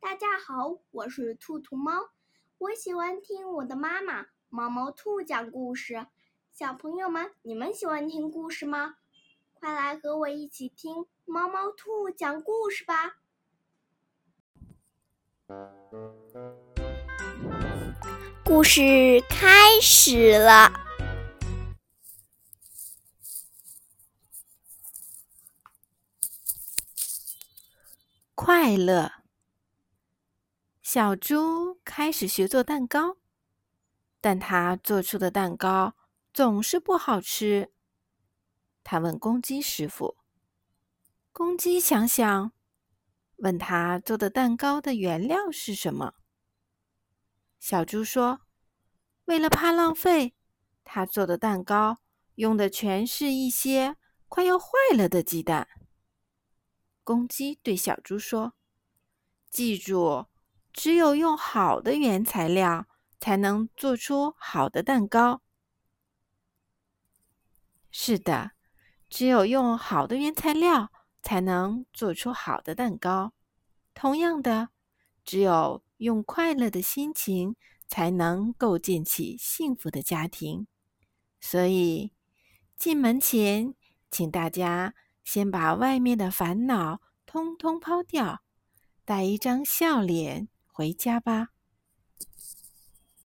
大家好，我是兔兔猫，我喜欢听我的妈妈毛毛兔讲故事。小朋友们，你们喜欢听故事吗？快来和我一起听毛毛兔讲故事吧！故事开始了。快乐。小猪开始学做蛋糕，但它做出的蛋糕总是不好吃。他问公鸡师傅，公鸡想想，问他做的蛋糕的原料是什么。小猪说：“为了怕浪费，他做的蛋糕用的全是一些快要坏了的鸡蛋。”公鸡对小猪说：“记住，只有用好的原材料，才能做出好的蛋糕。”是的，只有用好的原材料，才能做出好的蛋糕。同样的，只有用快乐的心情，才能构建起幸福的家庭。所以，进门前，请大家。先把外面的烦恼通通抛掉，带一张笑脸回家吧。